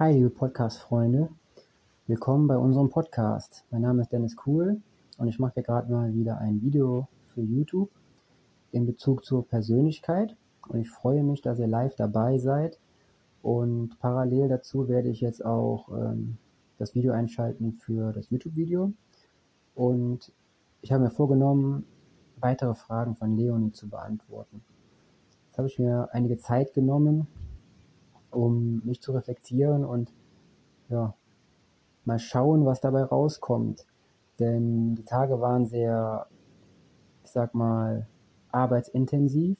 Hi, liebe Podcast-Freunde. Willkommen bei unserem Podcast. Mein Name ist Dennis Kuhl und ich mache hier gerade mal wieder ein Video für YouTube in Bezug zur Persönlichkeit. Und ich freue mich, dass ihr live dabei seid. Und parallel dazu werde ich jetzt auch ähm, das Video einschalten für das YouTube-Video. Und ich habe mir vorgenommen, weitere Fragen von Leonie zu beantworten. Jetzt habe ich mir einige Zeit genommen, um mich zu reflektieren und ja, mal schauen, was dabei rauskommt. Denn die Tage waren sehr, ich sag mal, arbeitsintensiv.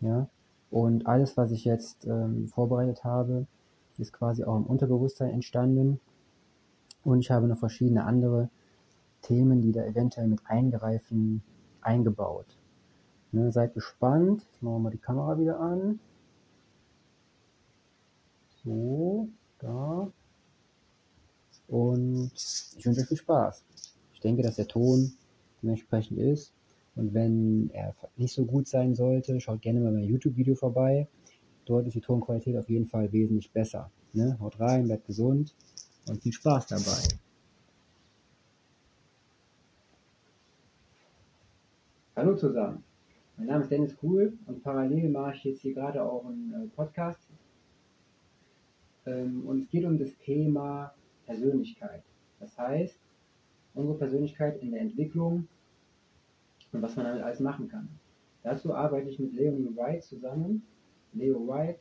Ja, und alles, was ich jetzt ähm, vorbereitet habe, ist quasi auch im Unterbewusstsein entstanden. Und ich habe noch verschiedene andere Themen, die da eventuell mit eingreifen, eingebaut. Ne, seid gespannt. Jetzt machen wir mal die Kamera wieder an. So, da. Und ich wünsche euch viel Spaß. Ich denke, dass der Ton dementsprechend ist. Und wenn er nicht so gut sein sollte, schaut gerne mal mein YouTube-Video vorbei. Dort ist die Tonqualität auf jeden Fall wesentlich besser. Ne? Haut rein, bleibt gesund und viel Spaß dabei. Hallo zusammen. Mein Name ist Dennis Kuhl und parallel mache ich jetzt hier gerade auch einen äh, Podcast und es geht um das Thema Persönlichkeit. Das heißt, unsere Persönlichkeit in der Entwicklung und was man damit alles machen kann. Dazu arbeite ich mit Leonie Wright zusammen. Leo Wright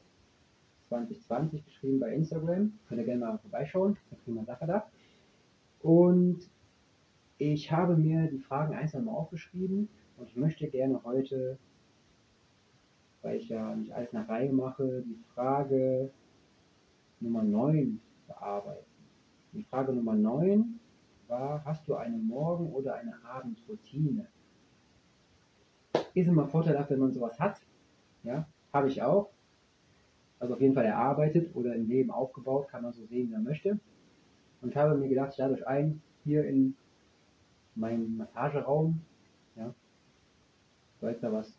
2020 geschrieben bei Instagram. Könnt ihr gerne mal vorbeischauen. Eine prima Sache da. Und ich habe mir die Fragen einzeln mal aufgeschrieben und ich möchte gerne heute, weil ich ja nicht alles nach Reihe mache, die Frage Nummer 9 bearbeiten. Die Frage Nummer 9 war, hast du eine Morgen- oder eine Abendroutine? Ist immer vorteilhaft, wenn man sowas hat. Ja, habe ich auch. Also auf jeden Fall erarbeitet oder im Leben aufgebaut, kann man so sehen, wie man möchte. Und habe mir gedacht, ich lade euch ein, hier in meinen Massageraum, ja, weil es da was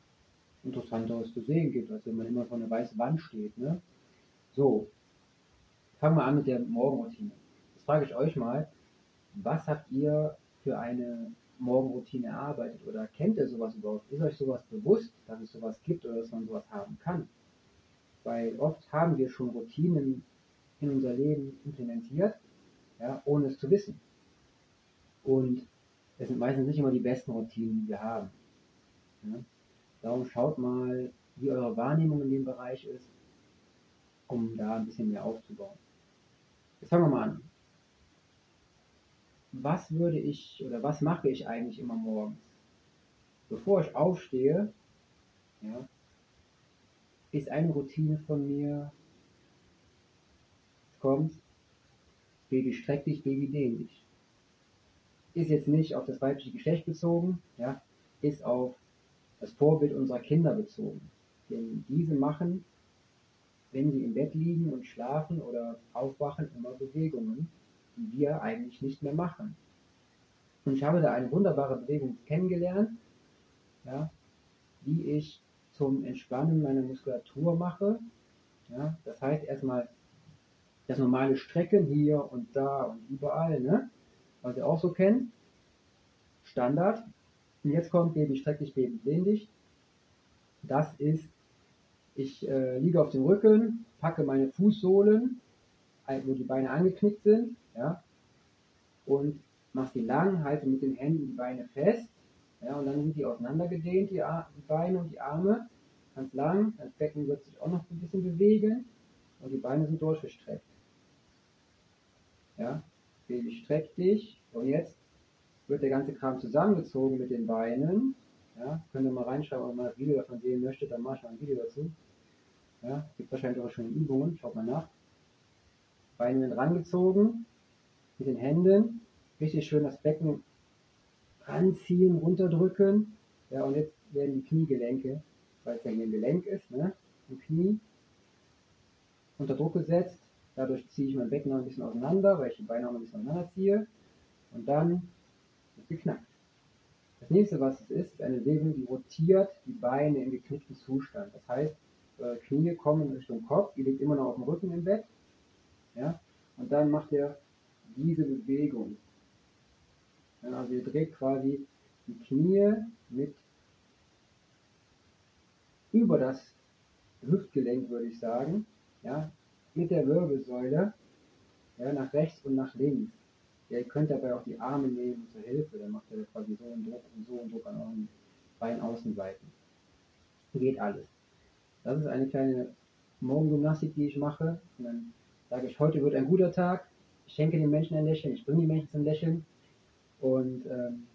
Interessanteres zu sehen gibt, als wenn man immer vor einer weißen Wand steht. Ne? So, Fangen wir an mit der Morgenroutine. Jetzt frage ich euch mal, was habt ihr für eine Morgenroutine erarbeitet oder kennt ihr sowas überhaupt? Ist euch sowas bewusst, dass es sowas gibt oder dass man sowas haben kann? Weil oft haben wir schon Routinen in unser Leben implementiert, ja, ohne es zu wissen. Und es sind meistens nicht immer die besten Routinen, die wir haben. Ja. Darum schaut mal, wie eure Wahrnehmung in dem Bereich ist, um da ein bisschen mehr aufzubauen. Fangen wir mal an. Was würde ich oder was mache ich eigentlich immer morgens? Bevor ich aufstehe, ja, ist eine Routine von mir, kommt, Baby streck dich, Baby dehn dich. Ist jetzt nicht auf das weibliche Geschlecht bezogen, ja, ist auf das Vorbild unserer Kinder bezogen. Denn diese machen wenn sie im Bett liegen und schlafen oder aufwachen, immer Bewegungen, die wir eigentlich nicht mehr machen. Und ich habe da eine wunderbare Bewegung kennengelernt, ja, die ich zum Entspannen meiner Muskulatur mache. Ja, das heißt erstmal das normale Strecken hier und da und überall, ne? was ihr auch so kennt. Standard. Und jetzt kommt Baby streck dich, Baby dich. Das ist ich äh, liege auf dem Rücken, packe meine Fußsohlen, wo die Beine angeknickt sind, ja, und mache sie lang, halte mit den Händen die Beine fest, ja, und dann sind die auseinandergedehnt, die, die Beine und die Arme, ganz lang, das Becken wird sich auch noch ein bisschen bewegen und die Beine sind durchgestreckt. Ja, Baby streck dich und jetzt wird der ganze Kram zusammengezogen mit den Beinen. Ja, könnt ihr mal reinschreiben, ob ihr mal ein Video davon sehen möchtet, dann mache ich mal ein Video dazu. Ja, gibt wahrscheinlich auch schon Übungen, schaut mal nach. Beine werden rangezogen, mit den Händen, richtig schön das Becken ranziehen, runterdrücken. Ja, und jetzt werden die Kniegelenke, weil es ja hier ein Gelenk ist, ne, im Knie, unter Druck gesetzt. Dadurch ziehe ich mein Becken noch ein bisschen auseinander, weil ich die Beine auch noch ein bisschen auseinander ziehe. Und dann wird geknackt. Das nächste, was es ist, ist eine Bewegung, die rotiert die Beine im geknickten Zustand. Das heißt, äh, Knie kommen Richtung Kopf, ihr liegt immer noch auf dem Rücken im Bett. Ja? Und dann macht ihr diese Bewegung. Ja, also ihr dreht quasi die Knie mit über das Hüftgelenk, würde ich sagen, ja, mit der Wirbelsäule ja, nach rechts und nach links. Ja, ihr könnt dabei auch die Arme nehmen zur Hilfe, dann macht ihr quasi so einen Druck und so einen Druck an euren Beinaußenseiten. Geht alles. Das ist eine kleine Morgengymnastik, die ich mache. Und dann sage ich, heute wird ein guter Tag. Ich schenke den Menschen ein Lächeln, ich bringe die Menschen zum Lächeln. Und ähm,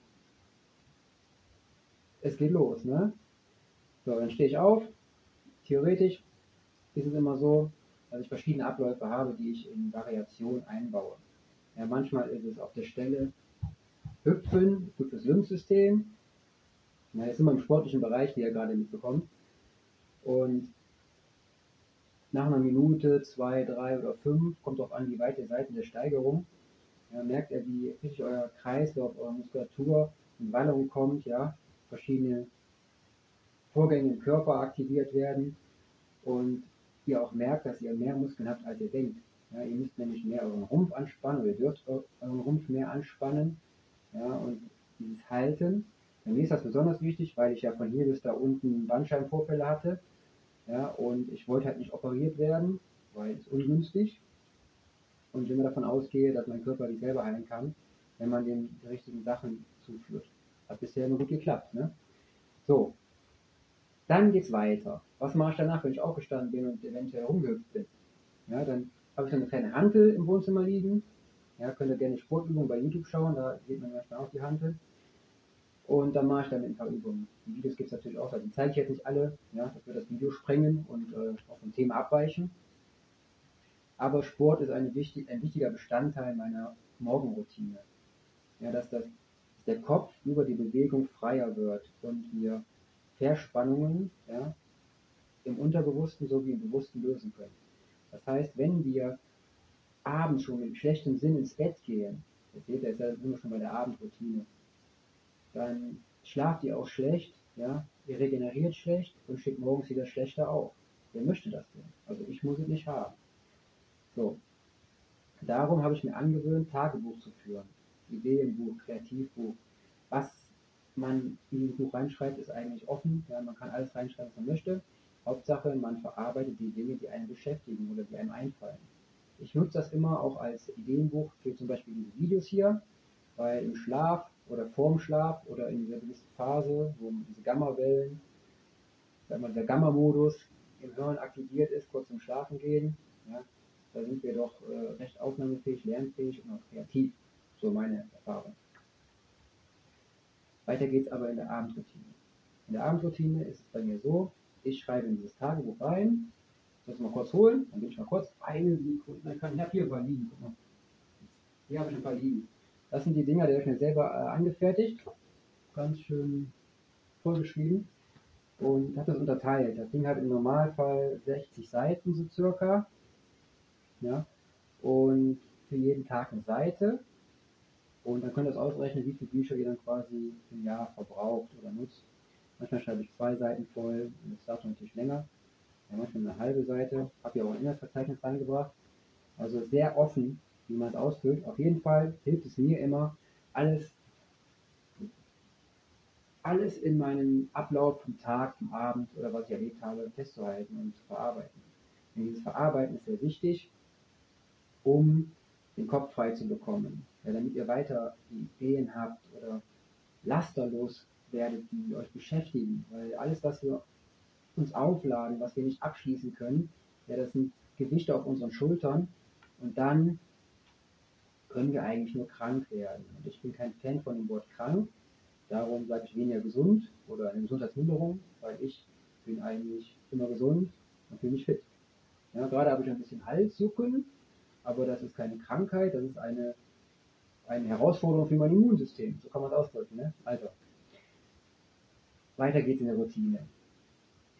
es geht los. Ne? So, dann stehe ich auf. Theoretisch ist es immer so, dass ich verschiedene Abläufe habe, die ich in Variation einbaue. Ja, manchmal ist es auf der Stelle hüpfen, gut fürs Lymphsystem. Jetzt sind wir im sportlichen Bereich, wie ihr gerade mitbekommt. Und nach einer Minute, zwei, drei oder fünf, kommt auch an, wie weit ihr seid in der Steigerung, ja, merkt ihr, wie richtig euer Kreislauf, eure Muskulatur in Wallung kommt, ja, verschiedene Vorgänge im Körper aktiviert werden und ihr auch merkt, dass ihr mehr Muskeln habt, als ihr denkt. Ja, ihr müsst nämlich mehr euren Rumpf anspannen oder ihr dürft euren Rumpf mehr anspannen. Ja, und dieses Halten, bei mir ist das besonders wichtig, weil ich ja von hier bis da unten Bandscheibenvorfälle hatte. Ja, und ich wollte halt nicht operiert werden, weil es ungünstig. Und ich immer davon ausgehe, dass mein Körper sich selber heilen kann, wenn man den richtigen Sachen zuführt. Hat bisher immer gut geklappt. Ne? So, dann geht's weiter. Was mache ich danach, wenn ich aufgestanden bin und eventuell rumgehüpft bin? Ja, dann habe ich so eine kleine Hantel im Wohnzimmer liegen. Ja, könnt ihr gerne Sportübungen bei YouTube schauen, da sieht man manchmal auch die Hantel. Und dann mache ich damit ein paar Übungen. Die Videos gibt es natürlich auch, die zeige ich jetzt nicht alle, ja, das wird das Video sprengen und äh, auch vom Thema abweichen. Aber Sport ist wichtig, ein wichtiger Bestandteil meiner Morgenroutine. Ja, dass, das, der Kopf über die Bewegung freier wird und wir Verspannungen ja, im Unterbewussten sowie im Bewussten lösen können. Das heißt, wenn wir abends schon mit schlechtem Sinn ins Bett gehen, das seht ihr, jetzt sind wir schon bei der Abendroutine, dann schlaft ihr auch schlecht, ja, ihr regeneriert schlecht und steht morgens wieder schlechter auf. Wer möchte das denn? Also ich muss es nicht haben. So. Darum habe ich mir angewöhnt, Tagebuch zu führen. Ideenbuch, Kreativbuch. Was man in dieses Buch reinschreibt, ist eigentlich offen. Ja, man kann alles reinschreiben, was man möchte. Hauptsache, man verarbeitet die Dinge, die einen beschäftigen oder die einem einfallen. Ich nutze das immer auch als Ideenbuch für zum Beispiel diese Videos hier, weil im Schlaf oder vorm Schlaf oder in dieser gewissen Phase, wo diese Gamma-Wellen, der Gamma-Modus im Hirn aktiviert ist, kurz zum Schlafen gehen, ja, da sind wir doch äh, recht aufnahmefähig, lernfähig und auch kreativ. So meine Erfahrung. Weiter geht es aber in der Abendroutine. In der Abendroutine ist es bei mir so, ich schreibe in dieses Tagebuch rein, muss mal kurz holen, dann bin ich mal kurz eine Sekunde, ich habe hier ein paar liegen, guck mal. Hier habe ich ein paar liegen. Das sind die Dinger, die habe ich mir selber äh, angefertigt, ganz schön vorgeschrieben und habe das unterteilt. Das Ding hat im Normalfall 60 Seiten so circa. Ja, und für jeden Tag eine Seite. Und dann könnt ihr das ausrechnen, wie viele Bücher ihr dann quasi im Jahr verbraucht oder nutzt. Manchmal schreibe ich zwei Seiten voll das dauert natürlich länger. Ja, manchmal eine halbe Seite. Habe ich auch ein Inhaltsverzeichnis reingebracht. Also sehr offen, wie man es ausfüllt. Auf jeden Fall hilft es mir immer, alles, alles in meinem Ablauf vom Tag, vom Abend oder was ich erlebt habe, festzuhalten und zu verarbeiten. Und dieses Verarbeiten ist sehr wichtig, um den Kopf frei zu bekommen. Ja, damit ihr weiter Ideen habt oder lasterlos werdet, die euch beschäftigen. Weil alles, was wir uns aufladen, was wir nicht abschließen können, ja, das sind Gewichte auf unseren Schultern und dann können wir eigentlich nur krank werden. Und ich bin kein Fan von dem Wort krank, darum sage ich weniger gesund oder eine Gesundheitsminderung, weil ich bin eigentlich immer gesund und fühle mich fit. Ja, gerade habe ich ein bisschen Halsjucken, aber das ist keine Krankheit, das ist eine, eine Herausforderung für mein Immunsystem. So kann man es ausdrücken. Ne? Also, weiter geht's in der Routine.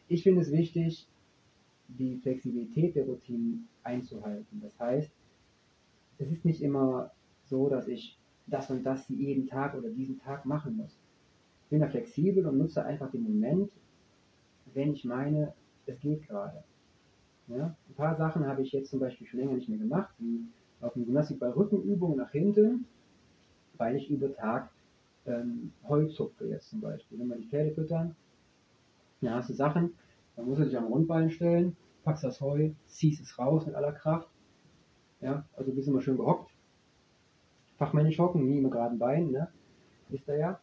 Ich finde es wichtig, die Flexibilität der Routinen einzuhalten. Das heißt, es ist nicht immer so, dass ich das und das jeden Tag oder diesen Tag machen muss. Ich bin da flexibel und nutze einfach den Moment, wenn ich meine, es geht gerade. Ja? Ein paar Sachen habe ich jetzt zum Beispiel schon länger nicht mehr gemacht, wie auf dem Gymnastikball Rückenübungen nach hinten, weil ich über Tag ähm, Heu zupfe jetzt zum Beispiel. Wenn wir die Pferde füttern, dann hast du Sachen, dann musst du dich am Rundballen stellen, packst das Heu, ziehst es raus mit aller Kraft. Ja, also bist immer schön gehockt. Fachmännisch hocken, nie mit geraden Beinen, ne? Ist da ja.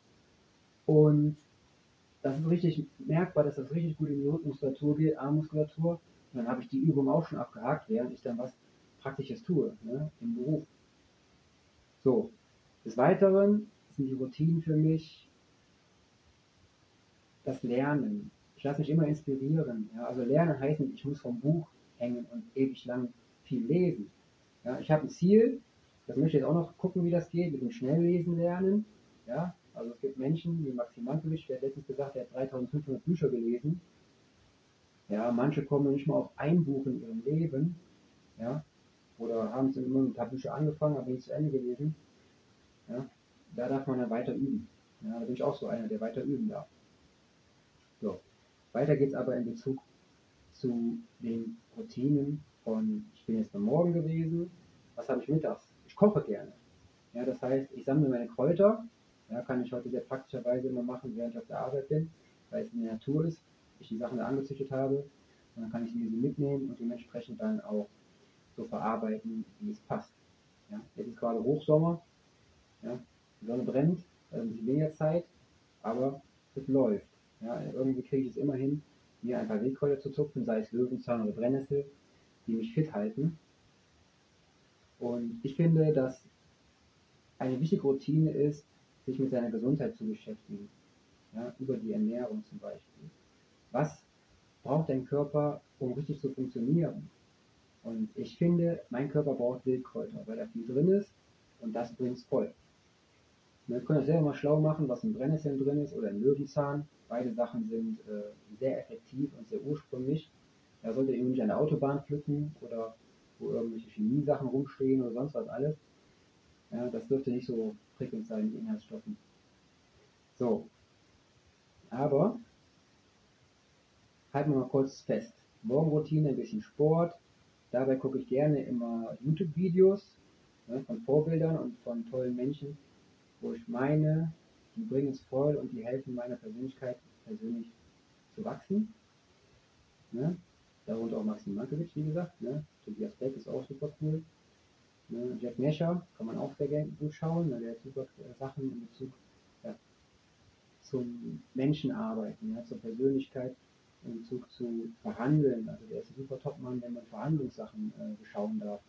Und das ist richtig merkbar, dass das richtig gut in die Rückenmuskulatur geht, Armmuskulatur. Und dann habe ich die Übung auch schon abgehakt, während ich dann was Praktisches tue, ne? im Beruf. So, des Weiteren sind die Routinen für mich das Lernen. Ich lasse mich immer inspirieren. Ja? Also Lernen heißt nicht, ich muss vom Buch hängen und ewig lang viel lesen. Ja? Ich habe ein Ziel, das möchte ich jetzt auch noch gucken, wie das geht, mit dem Schnelllesen lernen. Ja? Also es gibt Menschen, wie Maxim Mankiewicz, der hat letztens gesagt, er hat 3500 Bücher gelesen. Ja, manche kommen nicht mal auf ein Buch in ihrem Leben. Ja, oder haben es immer ein paar Bücher angefangen, aber nicht zu Ende gelesen. Ja, da darf man dann weiter üben. Ja, da bin ich auch so einer, der weiter üben darf. So. Weiter geht es aber in Bezug zu den Routinen von, bin jetzt am Morgen gewesen, was habe ich mittags? Ich koche gerne. Ja, das heißt, ich sammle meine Kräuter, ja, kann ich heute sehr praktischerweise immer machen, während ich auf der Arbeit bin, weil es in der Natur ist, ich die Sachen da angezüchtet habe. Und dann kann ich sie mitnehmen und dementsprechend dann auch so verarbeiten, wie es passt. Ja, jetzt ist gerade Hochsommer, ja, die Sonne brennt, also ein bisschen weniger Zeit, aber es läuft. Ja, irgendwie kriege ich es immer hin, mir ein paar Wildkräuter zu zupfen, sei es Löwenzahn oder Brennnessel, die mich fit halten. Und ich finde, dass eine wichtige Routine ist, sich mit seiner Gesundheit zu beschäftigen. Ja, über die Ernährung zum Beispiel. Was braucht dein Körper, um richtig zu funktionieren? Und ich finde, mein Körper braucht Wildkräuter, weil da viel drin ist und das bringt es voll. Wir können das selber mal schlau machen, was in Brennnesseln drin ist oder in Löwenzahn. Beide Sachen sind äh, sehr effektiv und sehr ursprünglich. Da solltet ihr nicht an der Autobahn pflücken oder wo irgendwelche Chemiesachen rumstehen oder sonst was alles. Ja, das dürfte nicht so prickelnd sein mit Inhaltsstoffen. So. Aber halten wir mal kurz fest. Morgenroutine, ein bisschen Sport. Dabei gucke ich gerne immer YouTube-Videos ne, von Vorbildern und von tollen Menschen, wo ich meine, die bringen es voll und die helfen meiner Persönlichkeit persönlich zu wachsen. Ne? Darunter auch Maxim Mankiewicz, wie gesagt. Ne? Tobias Beck ist auch super cool. Ne? Jack Mescher kann man auch sehr gerne zuschauen. Ne? Der hat super Sachen in Bezug ja, zum Menschenarbeiten, ja, zur Persönlichkeit, in Bezug zu Verhandeln. Also der ist ein super Topmann, wenn man Verhandlungssachen äh, beschauen darf,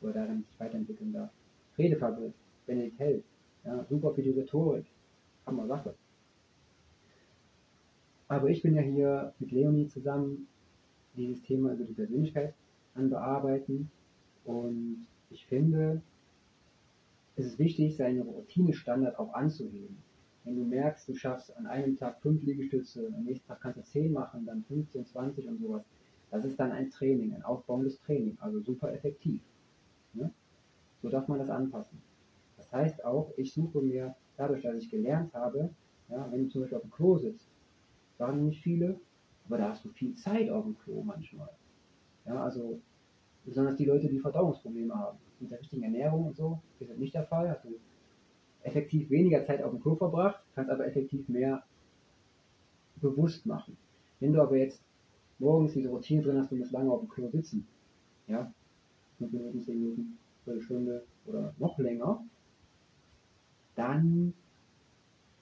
wo er darin sich weiterentwickeln darf. Redefabrik, Benedikt Held, ja, super für die Rhetorik. Hammer Sache. Aber ich bin ja hier mit Leonie zusammen dieses Thema über die Persönlichkeit an bearbeiten und ich finde, es ist wichtig, seine Routine-Standard auch anzuheben. Wenn du merkst, du schaffst an einem Tag fünf Liegestütze, am nächsten Tag kannst du zehn machen, dann 15, 20 und sowas, das ist dann ein Training, ein aufbauendes Training, also super effektiv. Ne? So darf man das anpassen. Das heißt auch, ich suche mir, dadurch, dass ich gelernt habe, ja, wenn du zum Beispiel auf dem Klo sitzt, sagen nicht viele, aber da hast du viel Zeit auf dem Klo manchmal. Ja, also besonders die Leute, die Verdauungsprobleme haben. Mit der richtigen Ernährung und so ist das nicht der Fall. Hast du effektiv weniger Zeit auf dem Klo verbracht, kannst aber effektiv mehr bewusst machen. Wenn du aber jetzt morgens diese Routine drin hast, du musst lange auf dem Klo sitzen, ja, 5 Minuten, 10 Minuten, Viertelstunde oder noch länger, dann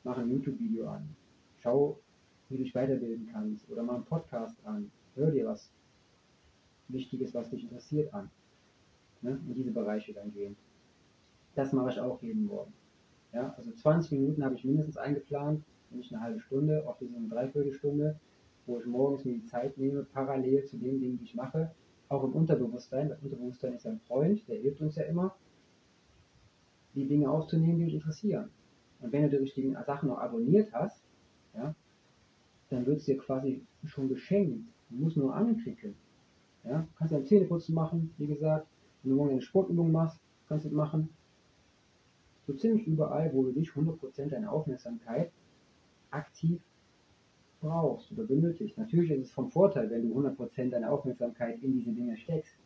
mach ein YouTube-Video an. Schau, wie du dich weiterbilden kannst oder mach einen Podcast an. Hör dir was Wichtiges, was dich interessiert, an. Ne? In diese Bereiche dann gehen. Das mache ich auch jeden Morgen. Ja, also 20 Minuten habe ich mindestens eingeplant, nicht eine halbe Stunde, oft ist es eine Dreiviertelstunde, wo ich morgens mir die Zeit nehme, parallel zu den Dingen, die ich mache, auch im Unterbewusstsein. Das Unterbewusstsein ist ein Freund, der hilft uns ja immer, die Dinge aufzunehmen, die uns interessieren. Und wenn du die richtigen Sachen noch abonniert hast, ja, dann wird es dir quasi schon geschenkt. Du musst nur anklicken. Ja, du kannst deine Zähneputzen machen, wie gesagt. Wenn du morgen eine Sportübung machst, kannst du das machen so ziemlich überall, wo du dich 100% deiner Aufmerksamkeit aktiv brauchst oder benötigst. Natürlich ist es vom Vorteil, wenn du 100% deiner Aufmerksamkeit in diese Dinge steckst.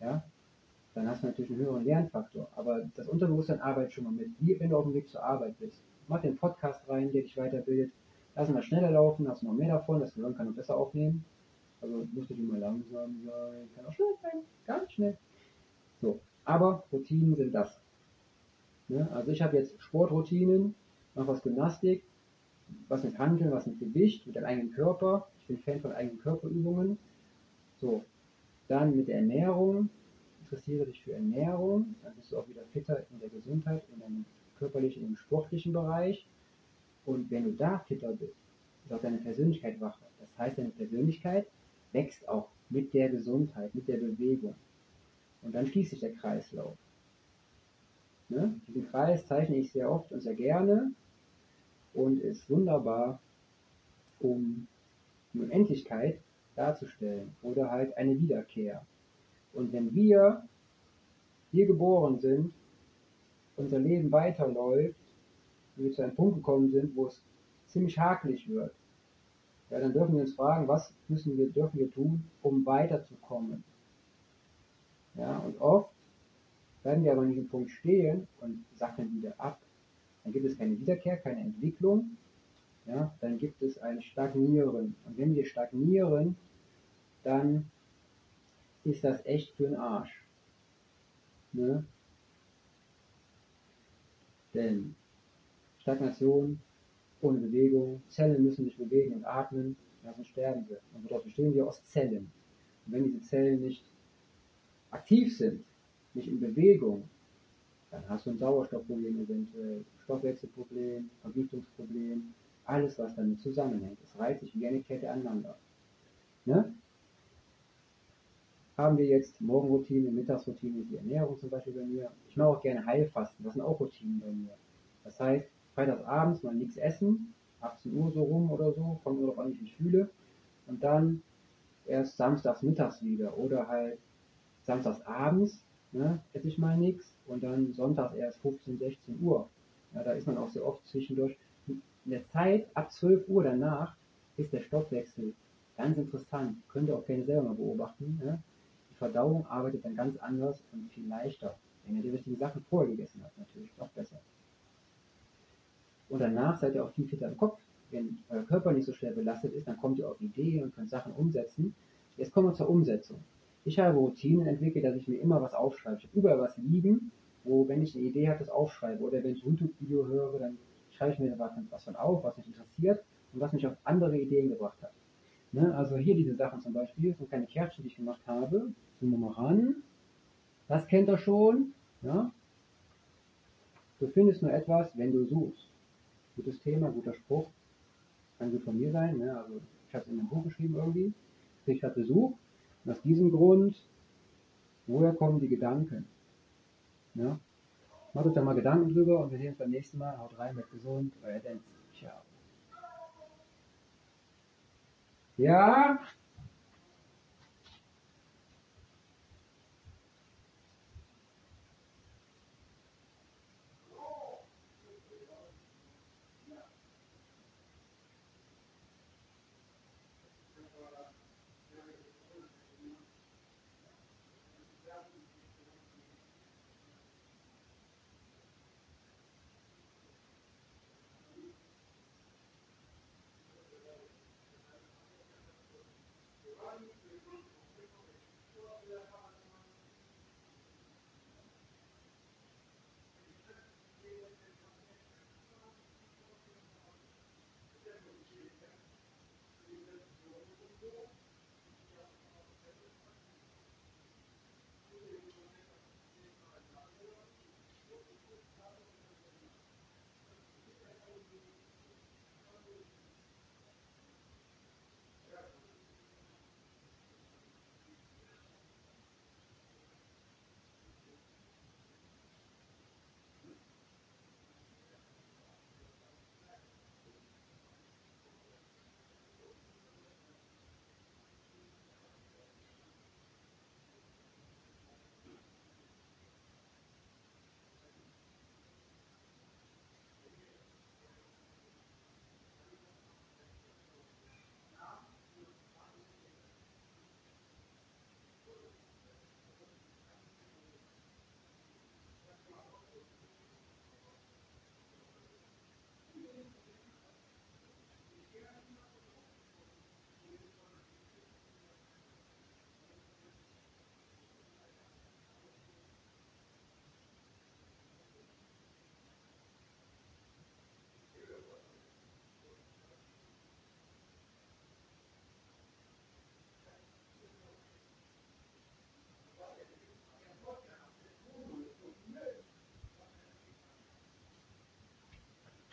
Ja? Dann hast du natürlich einen höheren Lernfaktor. Aber das Unterbewusstsein arbeitet schon mal mit. Wie wenn du auf dem Weg zur Arbeit bist. Mach den Podcast rein, der dich weiterbildet. Lass mal schneller laufen, du noch mehr davon. Das Gehirn kann noch besser aufnehmen. Also muss nicht immer langsam sein, kann auch schnell sein, ganz schnell. So, aber Routinen sind das. Ne? Also ich habe jetzt Sportroutinen, mache was Gymnastik, was mit Handeln, was mit Gewicht, mit deinem eigenen Körper. Ich bin Fan von eigenen Körperübungen. So, dann mit der Ernährung. Interessiere dich für Ernährung, dann bist du auch wieder fitter in der Gesundheit, in deinem körperlichen, im sportlichen Bereich. Und wenn du da fitter bist, ist auch deine Persönlichkeit wacher. Das heißt, deine Persönlichkeit wächst auch mit der Gesundheit, mit der Bewegung. Und dann schließt sich der Kreislauf. Ne? Diesen Kreis zeichne ich sehr oft und sehr gerne und ist wunderbar, um die Unendlichkeit darzustellen oder halt eine Wiederkehr. Und wenn wir hier geboren sind, unser Leben weiterläuft, wir zu einem Punkt gekommen sind, wo es ziemlich hakelig wird, ja, dann dürfen wir uns fragen, was müssen wir, dürfen wir tun, um weiterzukommen. Ja, und oft bleiben wir aber an diesem Punkt stehen und sacken wieder ab. Dann gibt es keine Wiederkehr, keine Entwicklung. Ja, dann gibt es ein Stagnieren. Und wenn wir stagnieren, dann ist das echt für den Arsch. Ne? Denn Stagnation ohne Bewegung, Zellen müssen sich bewegen und atmen, ja, sonst sterben wir. Und dort bestehen wir aus Zellen. Und wenn diese Zellen nicht aktiv sind, nicht in Bewegung, dann hast du ein Sauerstoffproblem eventuell, Stoffwechselproblem, Vergiftungsproblem, alles was damit zusammenhängt. Es reiht sich wie eine Kette aneinander. Ne? Haben wir jetzt Morgenroutine, Mittagsroutine, die Ernährung zum Beispiel bei mir. Ich mache auch gerne Heilfasten, das sind auch Routinen bei mir. Das heißt, freitagsabends mal nichts essen, 18 Uhr so rum oder so, kommt nur darauf an, wie ich mich fühle. Und dann erst samstags mittags wieder oder halt samstags abends ne, esse ich mal nichts und dann sonntags erst 15, 16 Uhr. Ja, da ist man auch sehr oft zwischendurch. In der Zeit ab 12 Uhr danach ist der Stoffwechsel ganz interessant. Könnt ihr auch gerne selber mal beobachten. Ne? Die Verdauung arbeitet dann ganz anders und viel leichter. Wenn ihr die richtigen Sachen vorher gegessen habt, natürlich noch besser. Und danach seid ihr auch viel fitter im Kopf. Wenn euer Körper nicht so schwer belastet ist, dann kommt ihr auf Ideen und könnt Sachen umsetzen. Jetzt kommen wir zur Umsetzung. Ich habe Routinen entwickelt, dass ich mir immer was aufschreibe. Ich habe überall was liegen, wo, wenn ich eine Idee habe, das aufschreibe. Oder wenn ich ein YouTube-Video höre, dann schreibe ich mir was von auf, was mich interessiert und was mich auf andere Ideen gebracht hat. Ne? Also hier diese Sachen zum Beispiel, so kleine Kärtchen, die ich gemacht habe. Zoomen wir mal ran. Das kennt ihr schon. Ja? Du findest nur etwas, wenn du suchst. Gutes Thema, guter Spruch. Kann gut von mir sein. Ne? Also ich habe es in einem Buch geschrieben irgendwie. Ich hatte Besuch und aus diesem Grund, woher kommen die Gedanken? Ja? Macht euch da mal Gedanken drüber und wir sehen uns beim nächsten Mal. Haut rein, bleibt gesund, euer Denz. Ciao. Ja?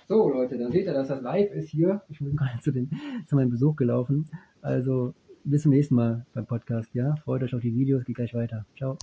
So Leute, dann seht ihr, dass das live ist hier. Ich bin gerade zu, den, zu meinem Besuch gelaufen. Also bis zum nächsten Mal beim Podcast, ja? Freut euch auf die Videos, geht gleich weiter. Ciao.